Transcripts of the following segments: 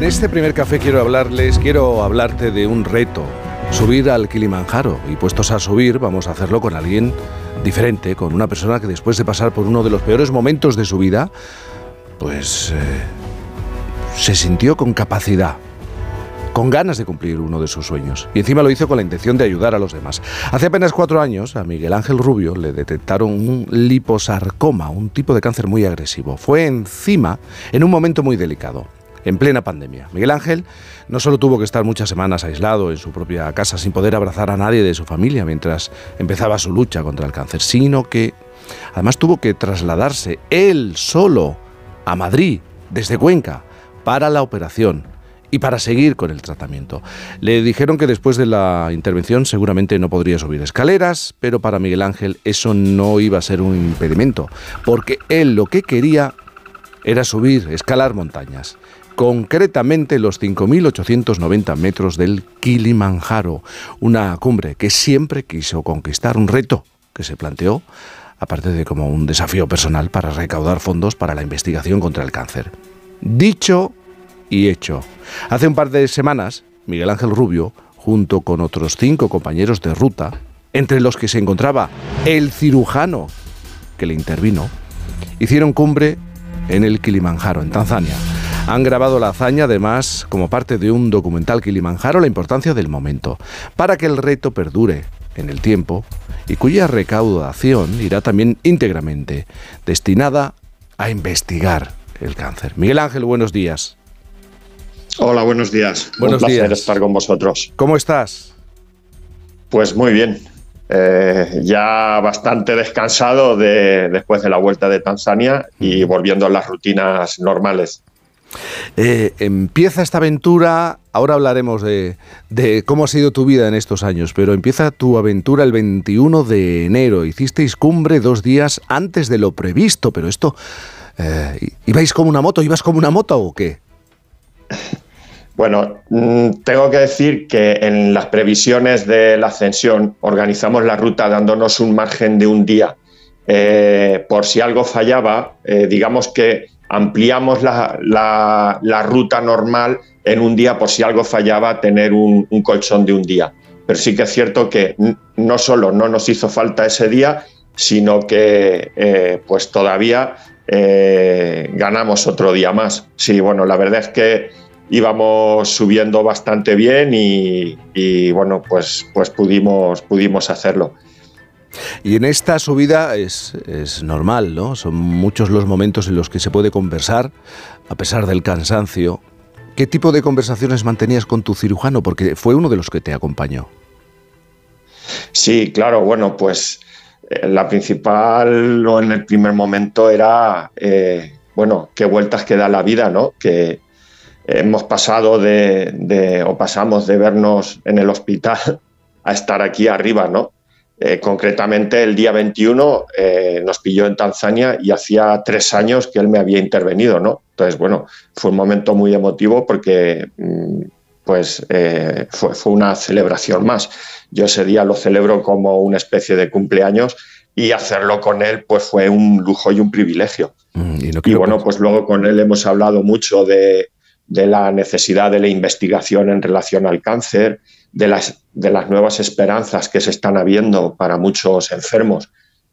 En este primer café quiero hablarles, quiero hablarte de un reto, subir al Kilimanjaro. Y puestos a subir, vamos a hacerlo con alguien diferente, con una persona que después de pasar por uno de los peores momentos de su vida, pues eh, se sintió con capacidad, con ganas de cumplir uno de sus sueños. Y encima lo hizo con la intención de ayudar a los demás. Hace apenas cuatro años a Miguel Ángel Rubio le detectaron un liposarcoma, un tipo de cáncer muy agresivo. Fue encima en un momento muy delicado en plena pandemia. Miguel Ángel no solo tuvo que estar muchas semanas aislado en su propia casa sin poder abrazar a nadie de su familia mientras empezaba su lucha contra el cáncer, sino que además tuvo que trasladarse él solo a Madrid desde Cuenca para la operación y para seguir con el tratamiento. Le dijeron que después de la intervención seguramente no podría subir escaleras, pero para Miguel Ángel eso no iba a ser un impedimento, porque él lo que quería era subir, escalar montañas concretamente los 5.890 metros del Kilimanjaro, una cumbre que siempre quiso conquistar, un reto que se planteó, aparte de como un desafío personal para recaudar fondos para la investigación contra el cáncer. Dicho y hecho. Hace un par de semanas, Miguel Ángel Rubio, junto con otros cinco compañeros de ruta, entre los que se encontraba el cirujano que le intervino, hicieron cumbre en el Kilimanjaro, en Tanzania. Han grabado la hazaña, además, como parte de un documental Kilimanjaro, la importancia del momento, para que el reto perdure en el tiempo y cuya recaudación irá también íntegramente destinada a investigar el cáncer. Miguel Ángel, buenos días. Hola, buenos días. Buenos Un placer días. estar con vosotros. ¿Cómo estás? Pues muy bien. Eh, ya bastante descansado de, después de la vuelta de Tanzania y volviendo a las rutinas normales. Eh, empieza esta aventura, ahora hablaremos de, cómo ha sido tu vida en estos años, pero empieza tu aventura el 21 de enero. Hicisteis cumbre dos días antes de lo previsto, pero esto... Eh, ¿Ibais como una moto? ¿Ibas como una moto o qué? Bueno, mm, tengo que decir que en las previsiones de la ascensión organizamos la ruta dándonos un margen de un día. Eh, por si algo fallaba, eh, digamos que ampliamos la, la, ruta normal en un día por si algo fallaba, tener un, un, colchón de un día. Pero sí que es cierto que no solo no nos hizo falta ese día, sino que eh, pues todavía eh, ganamos otro día más. Sí, bueno, la verdad es que íbamos subiendo bastante bien y, y bueno, pues, pues pudimos, pudimos hacerlo. Y en esta subida es, normal, ¿no? Son muchos los momentos en los que se puede conversar, a pesar del cansancio. ¿Qué tipo de conversaciones mantenías con tu cirujano? Porque fue uno de los que te acompañó. Sí, claro, bueno, pues eh, la principal o en el primer momento era, eh, bueno, qué vueltas que da la vida, ¿no? Que hemos pasado de, o pasamos de vernos en el hospital a estar aquí arriba, ¿no? Eh, concretamente, el día 21 eh, nos pilló en Tanzania y hacía tres años que él me había intervenido, ¿no? Entonces, bueno, fue un momento muy emotivo porque, mm, pues, eh, fue, fue, una celebración más. Yo ese día lo celebro como una especie de cumpleaños y hacerlo con él, pues, fue un lujo y un privilegio. Mm, y, no y bueno, pues luego con él hemos hablado mucho de, de la necesidad de la investigación en relación al cáncer, de las, de las nuevas esperanzas que se están habiendo para muchos enfermos,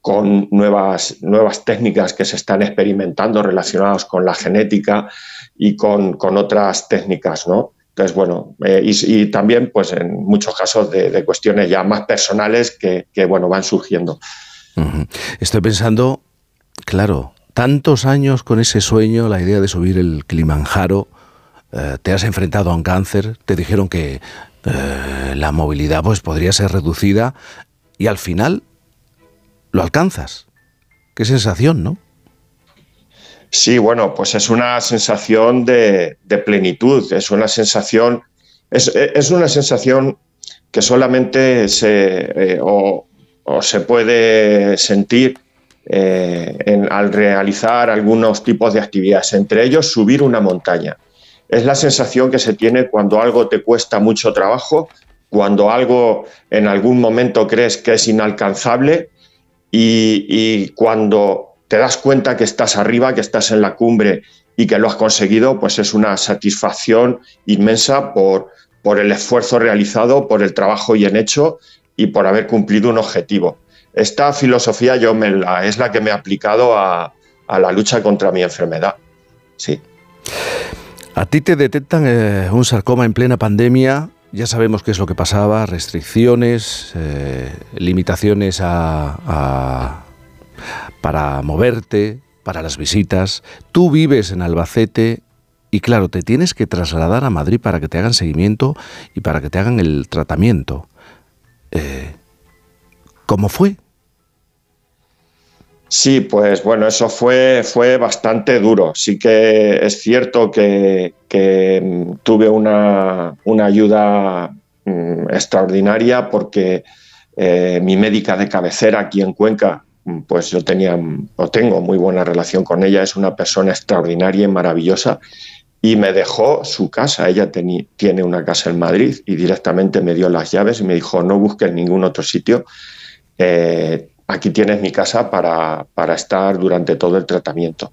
con nuevas, nuevas técnicas que se están experimentando relacionadas con la genética y con, con otras técnicas, ¿no? Entonces, bueno, eh, y, también, pues, en muchos casos de, cuestiones ya más personales que, que, bueno, van surgiendo. Estoy pensando, claro, tantos años con ese sueño, la idea de subir el Kilimanjaro, eh, te has enfrentado a un cáncer, te dijeron que eh, la movilidad pues podría ser reducida y al final lo alcanzas. Qué sensación, ¿no? Sí, bueno, pues es una sensación de, de plenitud, es una sensación, es, una sensación que solamente se, eh, o, o, se puede sentir eh, en, al realizar algunos tipos de actividades, entre ellos subir una montaña. Es la sensación que se tiene cuando algo te cuesta mucho trabajo, cuando algo en algún momento crees que es inalcanzable y, cuando te das cuenta que estás arriba, que estás en la cumbre y que lo has conseguido, pues es una satisfacción inmensa por, el esfuerzo realizado, por el trabajo bien hecho y por haber cumplido un objetivo. Esta filosofía yo me la, es la que me he aplicado a, la lucha contra mi enfermedad. Sí. A ti te detectan eh, un sarcoma en plena pandemia. Ya sabemos qué es lo que pasaba, restricciones, eh, limitaciones para moverte, para las visitas. Tú vives en Albacete y claro, te tienes que trasladar a Madrid para que te hagan seguimiento y para que te hagan el tratamiento. Eh, ¿Cómo fue? Sí, pues bueno, eso fue, fue bastante duro. Sí que es cierto que, mm, tuve una, ayuda mm, extraordinaria porque eh, mi médica de cabecera aquí en Cuenca, mm, pues yo tenía o tengo muy buena relación con ella, es una persona extraordinaria y maravillosa y me dejó su casa. Ella tiene una casa en Madrid y directamente me dio las llaves y me dijo, no busques ningún otro sitio. Eh, aquí tienes mi casa para, estar durante todo el tratamiento.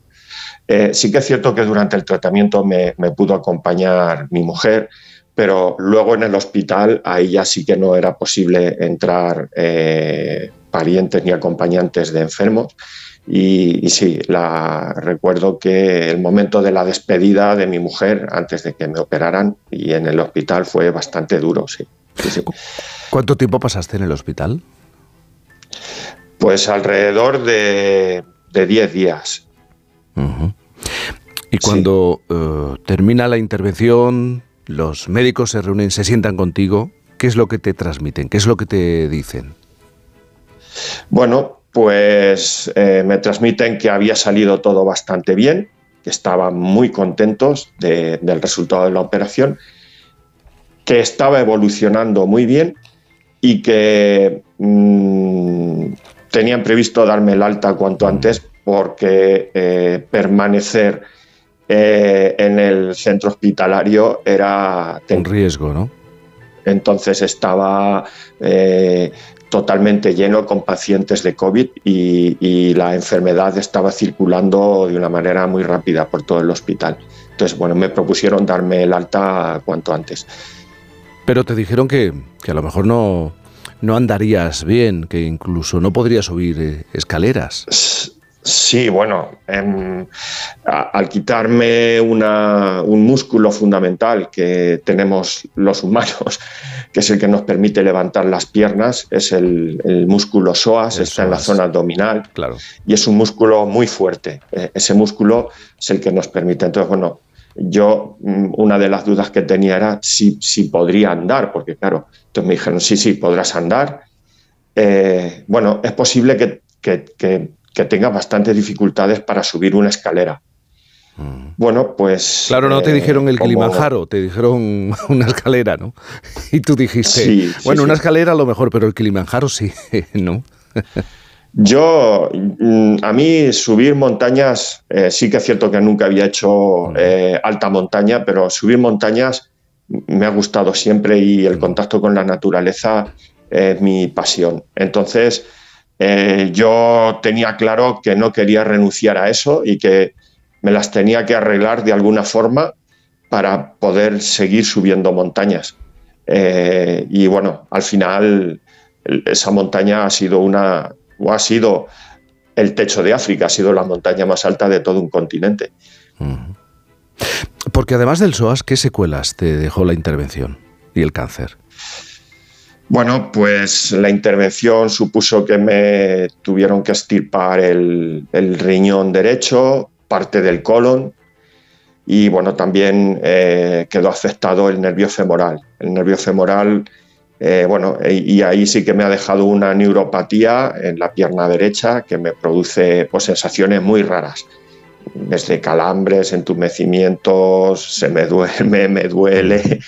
Eh, sí que es cierto que durante el tratamiento me, pudo acompañar mi mujer, pero luego en el hospital ahí ya sí que no era posible entrar eh, parientes ni acompañantes de enfermos. Y, sí, la, recuerdo que el momento de la despedida de mi mujer antes de que me operaran y en el hospital fue bastante duro, sí. ¿Cuánto tiempo pasaste en el hospital? Pues alrededor de 10 días. Y cuando eh, termina la intervención, los médicos se reúnen, se sientan contigo, ¿qué es lo que te transmiten? ¿Qué es lo que te dicen? Bueno, pues eh, me transmiten que había salido todo bastante bien, que estaban muy contentos del resultado de la operación, que estaba evolucionando muy bien y que mm, tenían previsto darme el alta cuanto antes porque eh, permanecer eh, en el centro hospitalario era... Un riesgo, ¿no? Entonces estaba totalmente lleno con pacientes de COVID y, la enfermedad estaba circulando de una manera muy rápida por todo el hospital. Entonces, bueno, me propusieron darme el alta cuanto antes. Pero te dijeron que, a lo mejor no, no andarías bien, que incluso no podrías subir eh, escaleras. Sí, bueno, em, al quitarme un músculo fundamental que tenemos los humanos, que es el que nos permite levantar las piernas, es el, músculo psoas, está en la zona abdominal claro. y es un músculo muy fuerte. E, ese músculo es el que nos permite. Entonces, bueno, yo mm, una de las dudas que tenía era si, si podría andar, porque claro, entonces me dijeron, sí, sí, podrás andar. Eh, bueno, es posible que, que que tenga bastantes dificultades para subir una escalera. Mm. Bueno, pues... Claro, no te eh, dijeron el Kilimanjaro, te dijeron una escalera, ¿no? Y tú dijiste, bueno, una escalera a lo mejor, pero el Kilimanjaro sí, ¿no? Yo, mm, a mí subir montañas, eh, sí que es cierto que nunca había hecho eh, alta montaña, pero subir montañas me ha gustado siempre y el contacto con la naturaleza es mi pasión. Entonces, eh, yo tenía claro que no quería renunciar a eso y que me las tenía que arreglar de alguna forma para poder seguir subiendo montañas. Eh, y bueno, al final esa montaña ha sido una o ha sido el techo de África, ha sido la montaña más alta de todo un continente. Porque además del SOAS, ¿qué secuelas te dejó la intervención y el cáncer? Bueno, pues la intervención supuso que me tuvieron que estirpar el, riñón derecho, parte del colon y bueno, también eh, quedó afectado el nervio femoral. El nervio femoral, eh, bueno, y, ahí sí que me ha dejado una neuropatía en la pierna derecha que me produce pues, sensaciones muy raras desde calambres, entumecimientos, se me duerme, me duele,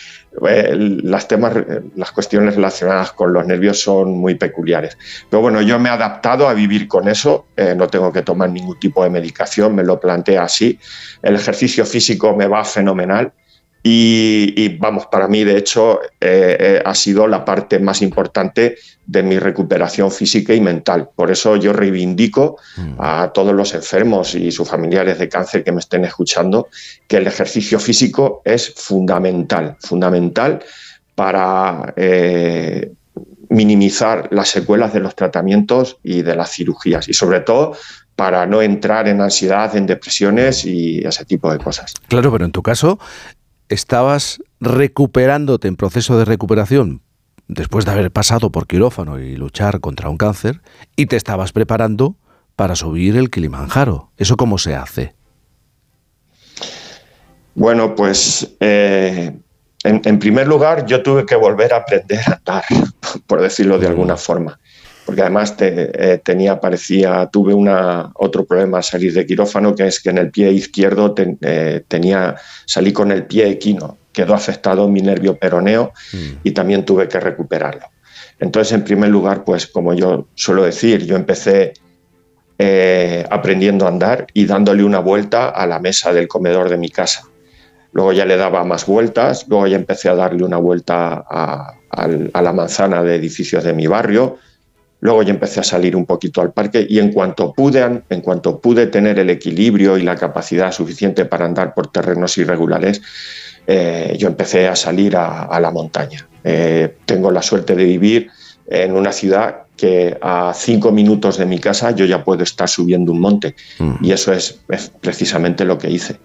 eh, las cuestiones relacionadas con los nervios son muy peculiares. Pero bueno, yo me he adaptado a vivir con eso, eh, no tengo que tomar ningún tipo de medicación, me lo plantea así. El ejercicio físico me va fenomenal Y, vamos, para mí, de hecho, eh, eh, ha sido la parte más importante de mi recuperación física y mental. Por eso yo reivindico mm. a todos los enfermos y sus familiares de cáncer que me estén escuchando que el ejercicio físico es fundamental, fundamental para eh, minimizar las secuelas de los tratamientos y de las cirugías y sobre todo para no entrar en ansiedad, en depresiones y ese tipo de cosas. Claro, pero en tu caso estabas recuperándote en proceso de recuperación después de haber pasado por quirófano y luchar contra un cáncer y te estabas preparando para subir el Kilimanjaro. ¿Eso cómo se hace? Bueno, pues eh, en, primer lugar yo tuve que volver a aprender a andar, por decirlo de alguna forma porque además eh, tenía, parecía, tuve una, otro problema al salir de quirófano, que es que en el pie izquierdo eh, tenía, salí con el pie equino, quedó afectado mi nervio peroneo mm. y también tuve que recuperarlo. Entonces, en primer lugar, pues como yo suelo decir, yo empecé eh, aprendiendo a andar y dándole una vuelta a la mesa del comedor de mi casa. Luego ya le daba más vueltas, luego ya empecé a darle una vuelta a la manzana de edificios de mi barrio, Luego ya empecé a salir un poquito al parque y en cuanto pude, en cuanto pude tener el equilibrio y la capacidad suficiente para andar por terrenos irregulares, eh, yo empecé a salir a, la montaña. Eh, tengo la suerte de vivir en una ciudad que a cinco minutos de mi casa yo ya puedo estar subiendo un monte mm. y eso es, es precisamente lo que hice.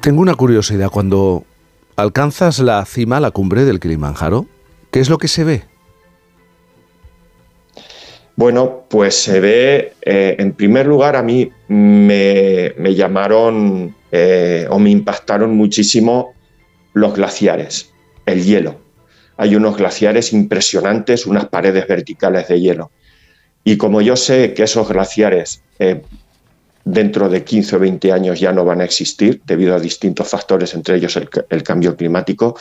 Tengo una curiosidad, cuando alcanzas la cima, la cumbre del Kilimanjaro, ¿qué es lo que se ve? Bueno, pues se ve, eh, en primer lugar, a mí me, llamaron eh, o me impactaron muchísimo los glaciares, el hielo. Hay unos glaciares impresionantes, unas paredes verticales de hielo. Y como yo sé que esos glaciares eh, dentro de 15 o 20 años ya no van a existir debido a distintos factores, entre ellos el cambio climático,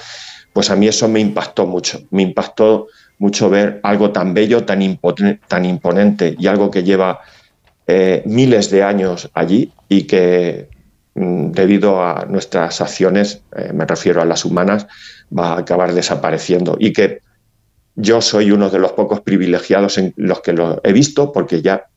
pues a mí eso me impactó mucho. Me impactó mucho ver algo tan bello, tan, imponente y algo que lleva eh, miles de años allí y que mm, debido a nuestras acciones, eh, me refiero a las humanas, va a acabar desapareciendo y que yo soy uno de los pocos privilegiados en los que lo he visto porque ya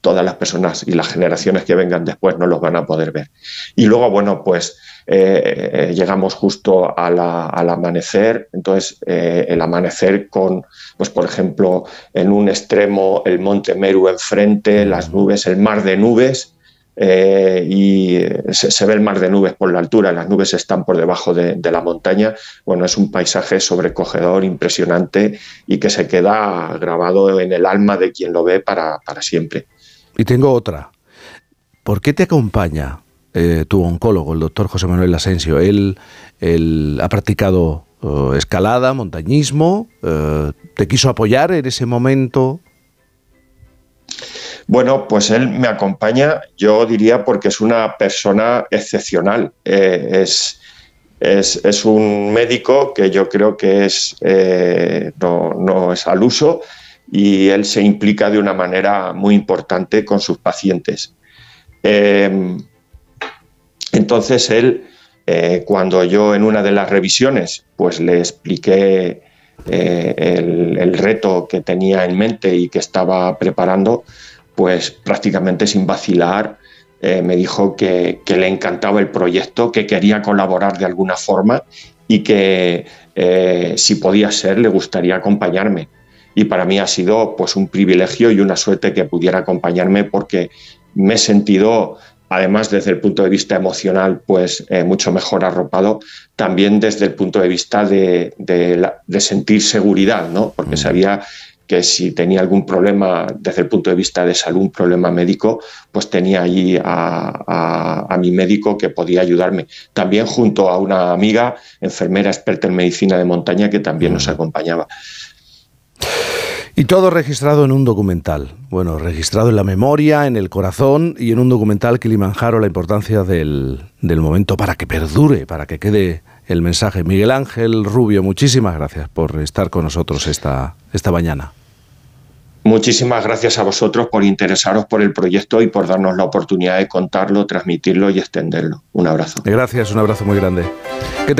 todas las personas y las generaciones que vengan después no los van a poder ver. Y luego, bueno, pues eh, llegamos justo al amanecer, entonces eh, el amanecer con, pues por ejemplo, en un extremo el monte Meru enfrente, las nubes, el mar de nubes, eh, y se, ve el mar de nubes por la altura, las nubes están por debajo de, la montaña. Bueno, es un paisaje sobrecogedor, impresionante y que se queda grabado en el alma de quien lo ve para, para siempre. Y tengo otra. ¿Por qué te acompaña eh, tu oncólogo, el doctor José Manuel Asensio. Él, ha practicado eh, escalada, montañismo, eh, ¿te quiso apoyar en ese momento? Bueno, pues él me acompaña, yo diría, porque es una persona excepcional. es, un médico que yo creo que es, no, no, es al uso y él se implica de una manera muy importante con sus pacientes. Entonces él, eh, cuando yo en una de las revisiones, pues le expliqué eh, el, reto que tenía en mente y que estaba preparando, pues prácticamente sin vacilar eh, me dijo que, le encantaba el proyecto, que quería colaborar de alguna forma y que si podía ser le gustaría acompañarme. Y para mí ha sido pues un privilegio y una suerte que pudiera acompañarme porque me he sentido además desde el punto de vista emocional, pues eh, mucho mejor arropado, también desde el punto de vista de, sentir seguridad, ¿no? porque mm. sabía que si tenía algún problema desde el punto de vista de salud, un problema médico, pues tenía allí a, mi médico que podía ayudarme. También junto a una amiga, enfermera experta en medicina de montaña, que también nos mm. acompañaba. Y todo registrado en un documental. Bueno, registrado en la memoria, en el corazón y en un documental que Kilimanjaro, la importancia del, del momento para que perdure, para que quede el mensaje. Miguel Ángel Rubio, muchísimas gracias por estar con nosotros esta, esta mañana. Muchísimas gracias a vosotros por interesaros por el proyecto y por darnos la oportunidad de contarlo, transmitirlo y extenderlo. Un abrazo. Gracias, un abrazo muy grande.